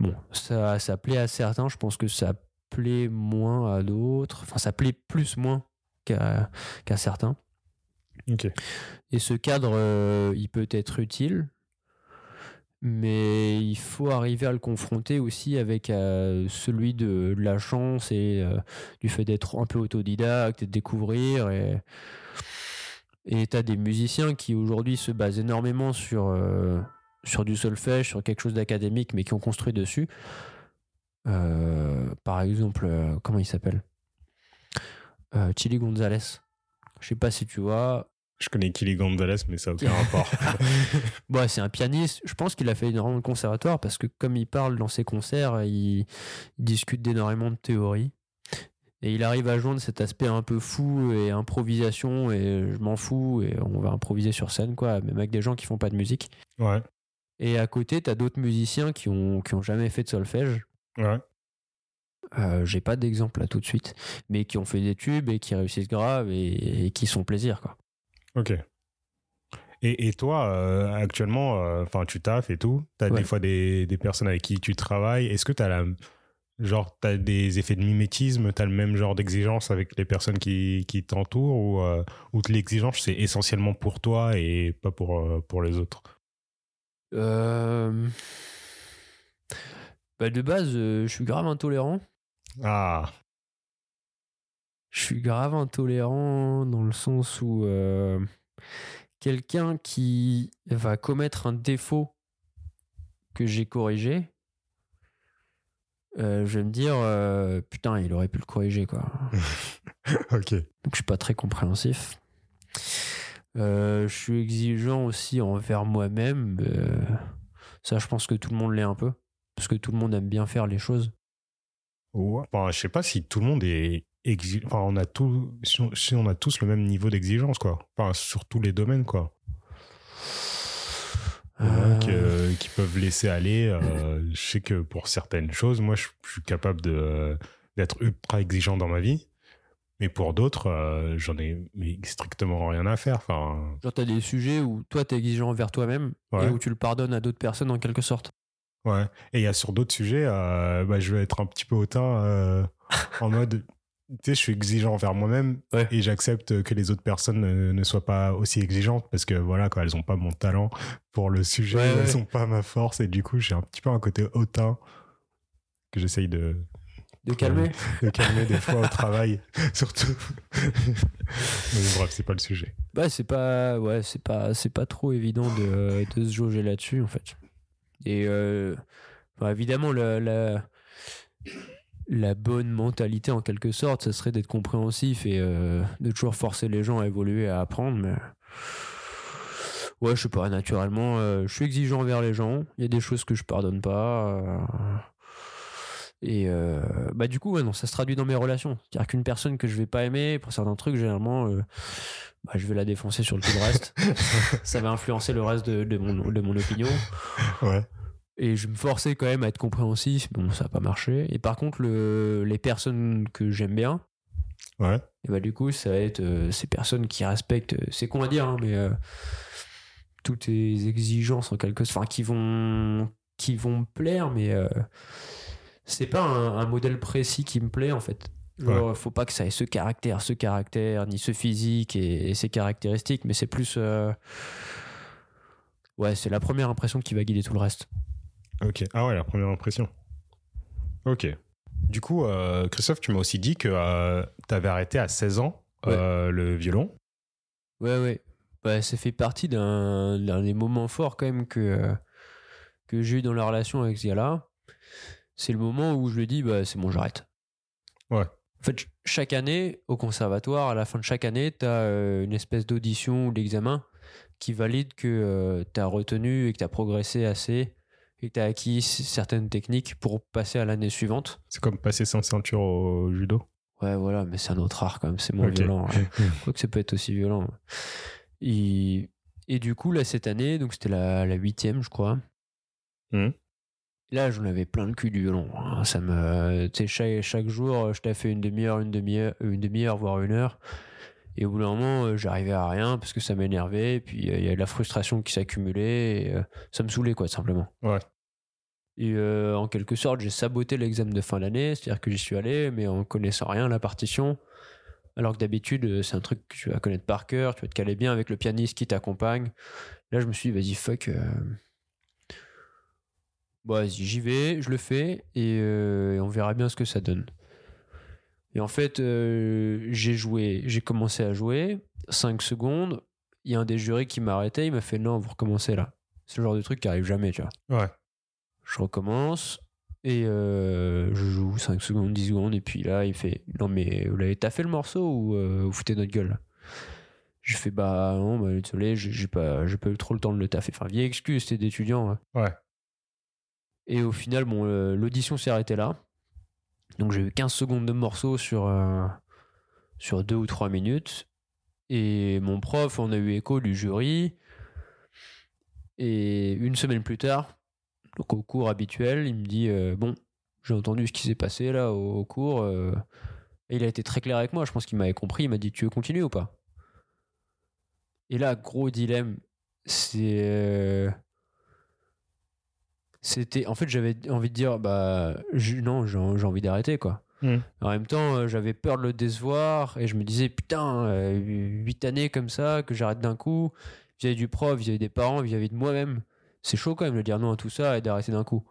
Speaker 2: Bon, ça, ça plaît à certains. Je pense que ça plaît moins à d'autres. Enfin, ça plaît plus moins qu'à qu'à certains. Et ce cadre, euh, il peut être utile, mais il faut arriver à le confronter aussi avec euh, celui de, de la chance et euh, du fait d'être un peu autodidacte et de découvrir. Et et t'as des musiciens qui aujourd'hui se basent énormément sur, sur du solfège, sur quelque chose d'académique, mais qui ont construit dessus. Par exemple, comment il s'appelle? Euh, Chili Gonzalez. Je sais pas si tu vois,
Speaker 1: Je connais Killy Gonzalez, mais ça n'a aucun rapport.
Speaker 2: Bon, c'est un pianiste. Je pense qu'il a fait énormément de conservatoire parce que comme il parle dans ses concerts, il, il discute d'énormément de théories. Et il arrive à joindre cet aspect un peu fou et improvisation et je m'en fous et on va improviser sur scène, quoi, même avec des gens qui font pas de musique.
Speaker 1: ouais.
Speaker 2: Et à côté, t'as d'autres musiciens qui ont, qui ont jamais fait de solfège.
Speaker 1: Ouais.
Speaker 2: Euh, J'ai pas d'exemple là tout de suite, mais qui ont fait des tubes et qui réussissent grave et, et qui sont plaisir, quoi.
Speaker 1: Ok. Et, et toi, euh, actuellement, enfin, tu taffes et tout. T'as
Speaker 2: Ouais.
Speaker 1: des fois des, des personnes avec qui tu travailles. Est-ce que t'as la, genre, t'as des effets de mimétisme, t'as le même genre d'exigence avec les personnes qui, qui t'entourent ou, euh, ou l'exigence c'est essentiellement pour toi et pas pour, euh, pour les autres?
Speaker 2: Euh... Bah, de base, euh, je suis grave intolérant.
Speaker 1: Ah,
Speaker 2: Je suis grave intolérant dans le sens où euh, quelqu'un qui va commettre un défaut que j'ai corrigé, euh, je vais me dire euh, putain, il aurait pu le corriger quoi.
Speaker 1: ok.
Speaker 2: Donc je suis pas très compréhensif. Je suis exigeant aussi envers moi-même. ça, je pense que tout le monde l'est un peu. Parce que tout le monde aime bien faire les choses.
Speaker 1: Ouais. Bon, je sais pas si tout le monde est exi- enfin, on a tout, si on, si on a tous le même niveau d'exigence, quoi. Enfin, sur tous les domaines, quoi.
Speaker 2: Euh,
Speaker 1: qui, euh, qui peuvent laisser aller. euh, je sais que pour certaines choses, moi, je, je suis capable de, d'être ultra exigeant dans ma vie. Mais pour d'autres, j'en ai mais strictement rien à faire. Enfin,
Speaker 2: Genre, t'as des sujets où toi, t'es exigeant envers toi-même
Speaker 1: Ouais.
Speaker 2: et où tu le pardonnes à d'autres personnes en quelque sorte.
Speaker 1: Ouais. Et il y a sur d'autres sujets, euh, bah, je vais être un petit peu hautain euh, en mode, tu sais, je suis exigeant envers moi-même
Speaker 2: Ouais.
Speaker 1: et j'accepte que les autres personnes ne, ne soient pas aussi exigeantes parce que voilà, quoi, elles ont pas mon talent pour le sujet,
Speaker 2: Ouais,
Speaker 1: elles ont pas ma force et du coup, j'ai un petit peu un côté hautain que j'essaye de,
Speaker 2: De calmer.
Speaker 1: de calmer des fois au travail, surtout. Mais bref, c'est pas le sujet.
Speaker 2: Bah, c'est pas, ouais, c'est pas, c'est pas trop évident de, de se jauger là-dessus, en fait. Et euh, bah, évidemment, la, la, bonne mentalité, en quelque sorte, ça serait d'être compréhensif et euh, de toujours forcer les gens à évoluer, à apprendre. Mais ouais, je sais pas, naturellement, euh, je suis exigeant envers les gens. Il y a des choses que je pardonne pas. Et euh, bah du coup, ouais, non, ça se traduit dans mes relations. C'est-à-dire qu'une personne que je vais pas aimer, pour certains trucs, généralement, euh, bah, je vais la défoncer sur le tout le reste. ça va influencer le reste de, de mon, de mon opinion.
Speaker 1: Ouais.
Speaker 2: Et je me forçais quand même à être compréhensif. Bon, ça n'a pas marché. Et par contre, le, les personnes que j'aime bien,
Speaker 1: Ouais.
Speaker 2: et bah du coup, ça va être euh, ces personnes qui respectent. C'est con à dire, hein, mais euh, toutes tes exigences en quelque sorte, enfin qui vont qui vont me plaire, mais euh, c'est pas un, un modèle précis qui me plaît en fait. Genre, faut pas que ça ait ce caractère, ce caractère, ni ce physique et, et ces caractéristiques, mais c'est plus. euh, Ouais, c'est la première impression qui va guider tout le reste.
Speaker 1: Ok. Ah ouais, la première impression. Ok. Du coup, euh, Christophe, tu m'as aussi dit que tu avais arrêté à 16 ans euh, le violon.
Speaker 2: Ouais, ouais. Bah, ça fait partie d'un des moments forts quand même que, euh, que j'ai eu dans la relation avec ce gars-là. C'est le moment où je lui dis, bah, c'est bon, j'arrête.
Speaker 1: Ouais.
Speaker 2: En fait, ch- chaque année, au conservatoire, à la fin de chaque année, tu as une espèce d'audition ou d'examen qui valide que tu as retenu et que tu as progressé assez et que tu as acquis certaines techniques pour passer à l'année suivante.
Speaker 1: C'est comme passer sans ceinture au judo.
Speaker 2: Ouais, voilà, mais c'est un autre art quand même, c'est moins
Speaker 1: Ok.
Speaker 2: violent. hein. Quoique ça peut être aussi violent. Et, et du coup, là, cette année, donc c'était la, la huitième, je crois.
Speaker 1: Mhm.
Speaker 2: Là, j'en avais plein le cul du violon. hein. Ça me, tu sais, chaque, chaque jour, je t'ai fait une demi-heure, une demi-heure, une demi-heure, voire une heure. Et au bout d'un moment, euh, j'arrivais à rien parce que ça m'énervait. Et puis, euh, il y a de la frustration qui s'accumulait. Et euh, ça me saoulait, quoi, tout simplement.
Speaker 1: Ouais.
Speaker 2: Et euh, en quelque sorte, j'ai saboté l'examen de fin d'année. C'est-à-dire que j'y suis allé, mais en connaissant rien, la partition. Alors que d'habitude, euh, c'est un truc que tu vas connaître par cœur, tu vas te caler bien avec le pianiste qui t'accompagne. Là, je me suis dit, vas-y, fuck. euh, Bon, vas-y, j'y vais, je le fais et, euh, et on verra bien ce que ça donne. Et en fait, euh, j'ai joué, j'ai commencé à jouer, 5 secondes. Il y a un des jurys qui m'a arrêté, il m'a fait non, vous recommencez là. C'est le genre de truc qui arrive jamais, tu vois.
Speaker 1: Ouais.
Speaker 2: Je recommence et euh, je joue 5 secondes, 10 secondes. Et puis là, il fait Non, mais vous l'avez taffé le morceau ou vous foutez notre gueule? Là Je fais Bah non, bah, désolé, j'ai pas, j'ai pas eu trop le temps de le taffer. Enfin, vieille excuse, c'était d'étudiant. hein.
Speaker 1: Ouais.
Speaker 2: Et au final, bon, l'audition s'est arrêtée là. Donc j'ai eu 15 secondes de morceau sur, euh, sur 2 ou 3 minutes. Et mon prof, on a eu écho du jury. Et une semaine plus tard, donc au cours habituel, il me dit euh, Bon, j'ai entendu ce qui s'est passé là au, au cours. euh, et il a été très clair avec moi. Je pense qu'il m'avait compris. Il m'a dit Tu veux continuer ou pas? Et là, gros dilemme. C'est. C'était. En fait, j'avais envie de dire Bah, je- non, j'ai envie d'arrêter quoi.
Speaker 1: Mhm.
Speaker 2: En même temps, euh, j'avais peur de le décevoir et je me disais Putain, euh, huit années comme ça, que j'arrête d'un coup, vis-à-vis du prof, vis-à-vis des parents, vis-à-vis de moi-même. C'est chaud quand même de dire non à tout ça et d'arrêter d'un coup.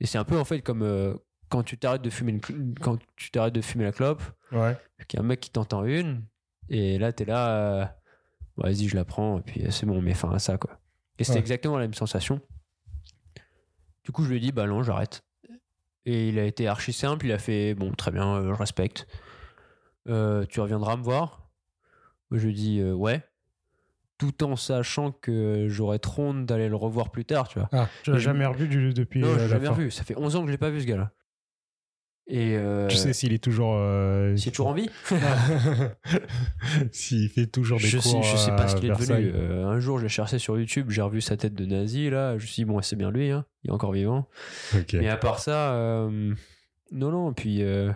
Speaker 2: Et c'est un peu en fait comme euh, quand tu t'arrêtes de fumer une quand tu t'arrêtes de fumer la clope,
Speaker 1: Ouais.
Speaker 2: qu'il y a un mec qui t'entend une et là t'es là, euh, vas-y je la prends et puis c'est bon, on met fin à ça quoi. Et c'était
Speaker 1: Ouais.
Speaker 2: exactement la même sensation. Du coup je lui ai dit bah non j'arrête. Et il a été archi simple, il a fait bon très bien, euh, je respecte. Euh, tu reviendras me voir? Moi, je lui ai dit euh, ouais, tout en sachant que j'aurais trop honte d'aller le revoir plus tard, tu vois.
Speaker 1: Ah, tu l'as
Speaker 2: je-
Speaker 1: jamais revu du- depuis
Speaker 2: Non, je l'ai jamais
Speaker 1: fin.
Speaker 2: revu. Ça fait 11 ans que je l'ai pas vu, ce gars-là. Et euh,
Speaker 1: Tu sais s'il est toujours. euh,
Speaker 2: s'il est toujours en vie
Speaker 1: S'il fait toujours des
Speaker 2: je
Speaker 1: cours.
Speaker 2: sais, je sais pas ce qu'il est devenu. Euh, un jour, j'ai cherché sur YouTube, j'ai revu sa tête de nazi, là. Je me suis dit, bon, c'est bien lui, hein. Il est encore vivant. Mais à part ça, euh, non, non. Puis euh,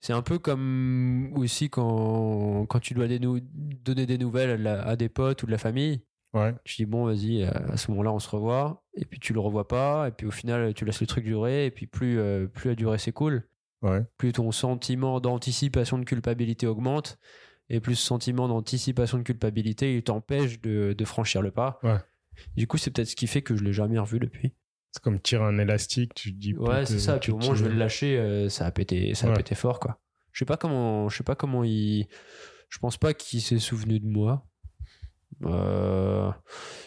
Speaker 2: c'est un peu comme aussi quand, quand tu dois des nou- donner des nouvelles à, la- à des potes ou de la famille.
Speaker 1: Ouais.
Speaker 2: Tu dis, bon, vas-y, euh, à ce moment-là, on se revoit. Et puis tu le revois pas. Et puis au final, tu laisses le truc durer. Et puis plus, euh, plus la durée s'écoule,
Speaker 1: Ouais.
Speaker 2: plus ton sentiment d'anticipation de culpabilité augmente. Et plus ce sentiment d'anticipation de culpabilité, il t'empêche de, de franchir le pas.
Speaker 1: Ouais.
Speaker 2: Du coup, c'est peut-être ce qui fait que je l'ai jamais revu depuis.
Speaker 1: C'est comme tirer un élastique, tu te dis.
Speaker 2: Ouais, c'est ça. Puis au moment où je vais le lâcher, euh, ça a pété, ça a pété fort, quoi. Je sais pas comment, je sais pas comment il. Je pense pas qu'il s'est souvenu de moi. Euh,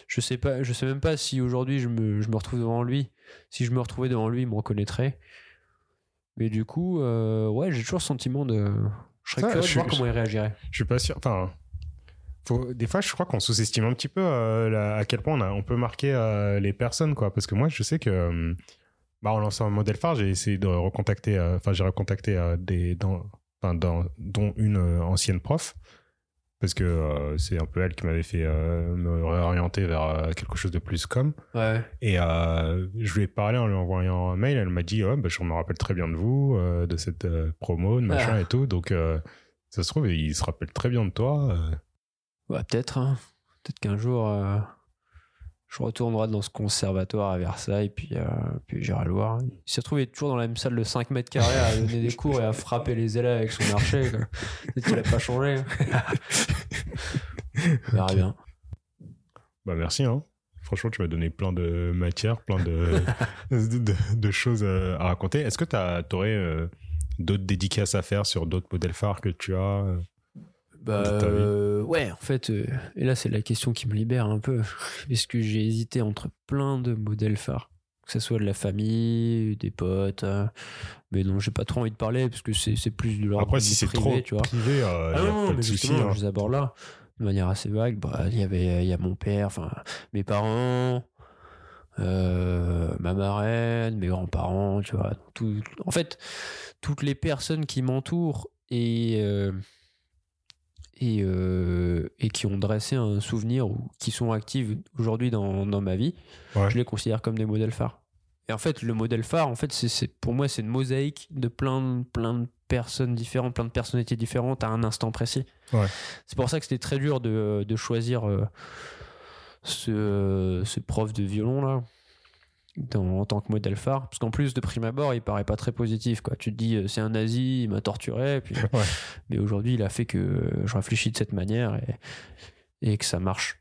Speaker 2: je sais pas, je sais même pas si aujourd'hui je me, je me retrouve devant lui. Si je me retrouvais devant lui, il me reconnaîtrait. Mais du coup, euh, ouais, j'ai toujours le sentiment de. Je serais
Speaker 1: Ça,
Speaker 2: curieux
Speaker 1: je
Speaker 2: de voir
Speaker 1: suis-
Speaker 2: comment il réagirait.
Speaker 1: Je suis pas sûr. Enfin, faut... des fois, je crois qu'on sous-estime un petit peu euh, la- à quel point on, a- on peut marquer euh, les personnes, quoi. Parce que moi, je sais que, euh, bah, en lançant un modèle phare, j'ai essayé de recontacter. Enfin, j'ai recontacté des, dans, dont une ancienne prof. Parce que euh, c'est un peu elle qui m'avait fait euh, me réorienter vers euh, quelque chose de plus com.
Speaker 2: Ouais.
Speaker 1: Et je lui ai parlé en lui envoyant un mail. Elle m'a dit ouais, bah, Je me rappelle très bien de vous, de cette promo, de machin
Speaker 2: Ah.
Speaker 1: et tout. Donc, ça se trouve, il se rappelle très bien de toi.
Speaker 2: Ouais, peut-être. hein. Peut-être qu'un jour, euh, je retournerai dans ce conservatoire à Versailles, puis, euh, puis j'irai le voir. Il s'est retrouvé toujours dans la même salle de 5 mètres carrés à donner des cours et à frapper les élèves avec son quoi. Peut-être qu'il a pas changé. On verra bien.
Speaker 1: Bah, merci. Hein. Franchement, tu m'as donné plein de matières, plein de, de, de- de choses euh, à raconter. Est-ce que tu aurais d'autres dédicaces à faire sur d'autres modèles phares que tu as
Speaker 2: Bah, euh, ouais, en fait, euh, et là, c'est la question qui me libère un peu. Parce que j'ai hésité entre plein de modèles phares? Que ce soit de la famille, des potes. euh, mais non, j'ai pas trop envie de parler parce que c'est plus de l'ordre
Speaker 1: Après, si c'est
Speaker 2: privé,
Speaker 1: trop
Speaker 2: tu vois.
Speaker 1: privé, euh,
Speaker 2: Ah
Speaker 1: y a
Speaker 2: non,
Speaker 1: pas
Speaker 2: mais
Speaker 1: de souci. hein.
Speaker 2: je les aborde là de manière assez vague. Bah, il y avait, il y a mon père, enfin mes parents, ma marraine, mes grands-parents, tu vois. Tout, en fait, toutes les personnes qui m'entourent et et, euh, et qui ont dressé un souvenir ou qui sont actives aujourd'hui dans, dans ma vie,
Speaker 1: Ouais.
Speaker 2: je les considère comme des modèles phares. Et en fait, le modèle phare, en fait, c'est, pour moi, c'est une mosaïque de plein, de- plein de personnes différentes, plein de personnalités différentes à un instant précis.
Speaker 1: Ouais.
Speaker 2: C'est pour ça que c'était très dur de, de choisir euh, ce, ce prof de violon là. Dans- en tant que modèle phare, parce qu'en plus de prime abord, il paraît pas très positif. Quoi. Tu te dis, euh, c'est un nazi, il m'a torturé, puis...
Speaker 1: Ouais.
Speaker 2: mais aujourd'hui, il a fait que je réfléchis de cette manière et, et que ça marche.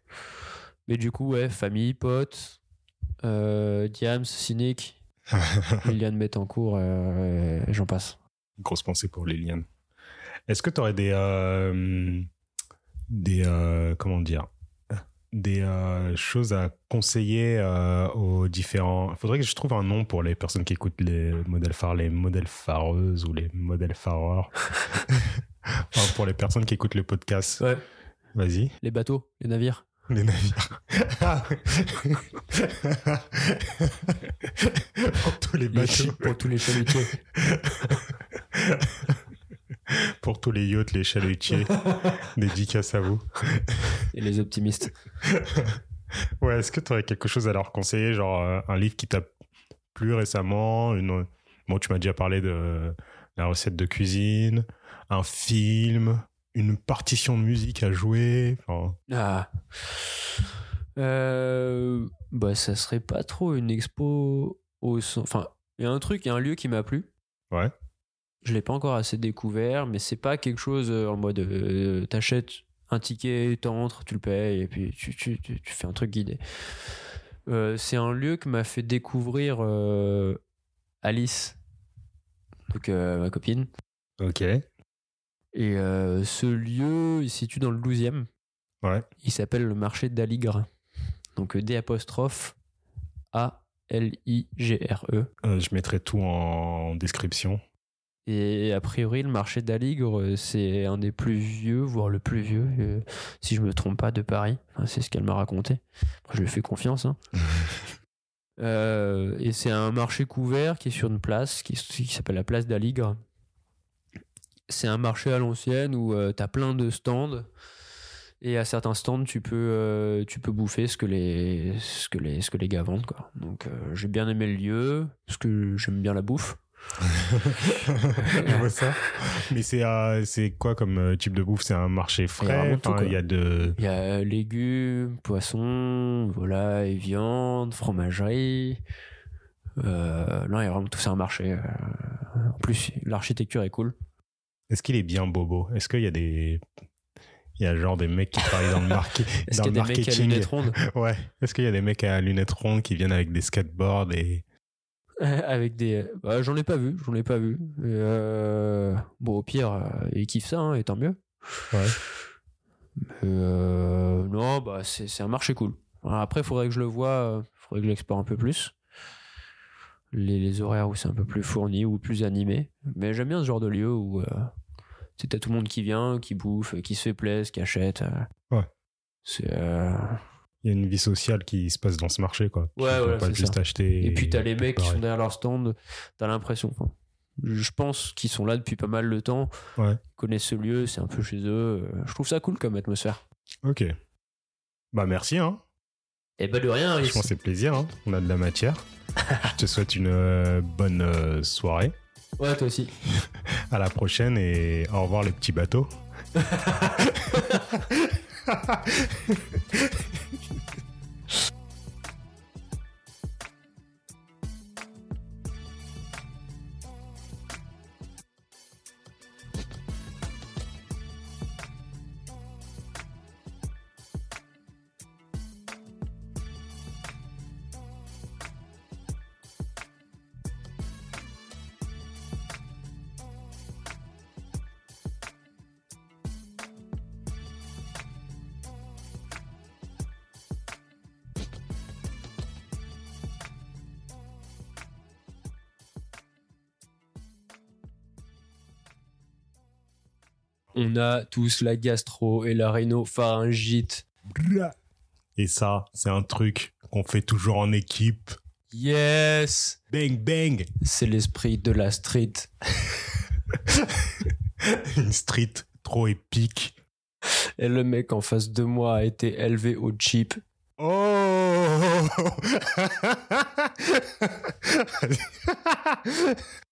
Speaker 2: Mais du coup, ouais, famille, potes, euh, Diams, Cynic, Liliane Bettencourt, euh, et j'en passe.
Speaker 1: Grosse pensée pour Liliane. Est-ce que tu aurais des. euh, des. euh, comment dire Des euh, choses à conseiller euh, aux différents. Il faudrait que je trouve un nom pour les personnes qui écoutent les modèles phares, les modèles phareuses ou les modèles phareurs. Enfin, pour les personnes qui écoutent le podcast.
Speaker 2: Ouais.
Speaker 1: Vas-y.
Speaker 2: Les bateaux, les navires.
Speaker 1: Les navires. pour tous les
Speaker 2: Les
Speaker 1: bateaux.
Speaker 2: chi- pour tous les chalutiers.
Speaker 1: pour tous les yachts, les chalutiers. Dédicace à vous.
Speaker 2: et les optimistes.
Speaker 1: Ouais, est-ce que tu aurais quelque chose à leur conseiller, genre euh, un livre qui t'a plu récemment une... Bon, tu m'as déjà parlé de la recette de cuisine, un film, une partition de musique à jouer. enfin,
Speaker 2: Ah. Euh, bah, ça serait pas trop une expo au Enfin, il y a un truc, il y a un lieu qui m'a plu.
Speaker 1: Ouais.
Speaker 2: Je l'ai pas encore assez découvert, mais c'est pas quelque chose euh, en mode euh, t'achètes un ticket, t'entres, tu le payes et puis tu, tu, tu, tu fais un truc guidé. Euh, c'est un lieu que m'a fait découvrir euh, Alice, donc ma copine.
Speaker 1: Ok.
Speaker 2: Et ce lieu, il se situe dans le 12e.
Speaker 1: Ouais.
Speaker 2: Il s'appelle le marché d'Aligre. Donc D apostrophe A L I G R E.
Speaker 1: Je mettrai tout en description.
Speaker 2: Et a priori, le marché d'Aligre, euh, c'est un des plus vieux, voire le plus vieux, euh, si je me trompe pas, de Paris. Enfin, c'est ce qu'elle m'a raconté. Après, je lui fais confiance. hein. Euh, et c'est un marché couvert qui est sur une place qui, qui s'appelle la place d'Aligre. C'est un marché à l'ancienne où tu as plein de stands. Et à certains stands, tu peux, tu peux bouffer ce que les, ce que les, ce que les gars vendent. Quoi. Donc j'ai bien aimé le lieu, parce que j'aime bien la bouffe.
Speaker 1: je vois ça. Mais c'est euh, c'est quoi comme euh, type de bouffe? C'est un marché frais Il y a de.
Speaker 2: Il y a légumes, poissons, volailles, viande, fromagerie. Euh, non, il y a vraiment tout. C'est un marché. en plus, l'architecture est cool.
Speaker 1: Est-ce qu'il est bien bobo? Est-ce qu'il y a des. Il y a genre des mecs qui travaillent dans le, marketing
Speaker 2: Est-ce qu'il y a des mecs à lunettes rondes?
Speaker 1: Ouais. Est-ce qu'il y a des mecs à lunettes rondes qui viennent avec des skateboards et
Speaker 2: avec des. Bah, j'en ai pas vu, j'en ai pas vu. Euh, bon, au pire, euh, ils kiffent ça, hein, et tant mieux.
Speaker 1: Ouais.
Speaker 2: Euh, non, bah, c'est un marché cool. Après, il faudrait que je le vois, il faudrait que je l'explore un peu plus. Les, les horaires où c'est un peu plus fourni ou plus animé. Mais j'aime bien ce genre de lieu où tu t'as tout le monde qui vient, qui bouffe, qui se fait plaisir, qui achète.
Speaker 1: Ouais.
Speaker 2: C'est
Speaker 1: il y a une vie sociale qui se passe dans ce marché quoi.
Speaker 2: Ouais, ouais
Speaker 1: pas juste acheter
Speaker 2: et puis t'as les mecs qui sont derrière leur stand t'as l'impression je pense qu'ils sont là depuis pas mal de temps.
Speaker 1: Ouais.
Speaker 2: ils connaissent ce lieu c'est un peu chez eux. Je trouve ça cool comme atmosphère.
Speaker 1: Ok. Bah merci hein.
Speaker 2: Et eh bah de rien
Speaker 1: je pense c'est plaisir hein. on a de la matière. Je te souhaite une euh, bonne euh, soirée.
Speaker 2: Ouais toi aussi.
Speaker 1: À la prochaine et au revoir les petits bateaux
Speaker 2: a tous la gastro et la rhinopharyngite.
Speaker 1: Et ça, c'est un truc qu'on fait toujours en équipe.
Speaker 2: Yes
Speaker 1: Bang bang
Speaker 2: C'est l'esprit de la street.
Speaker 1: Une street trop épique.
Speaker 2: Et le mec en face de moi a été élevé au chip.
Speaker 1: Oh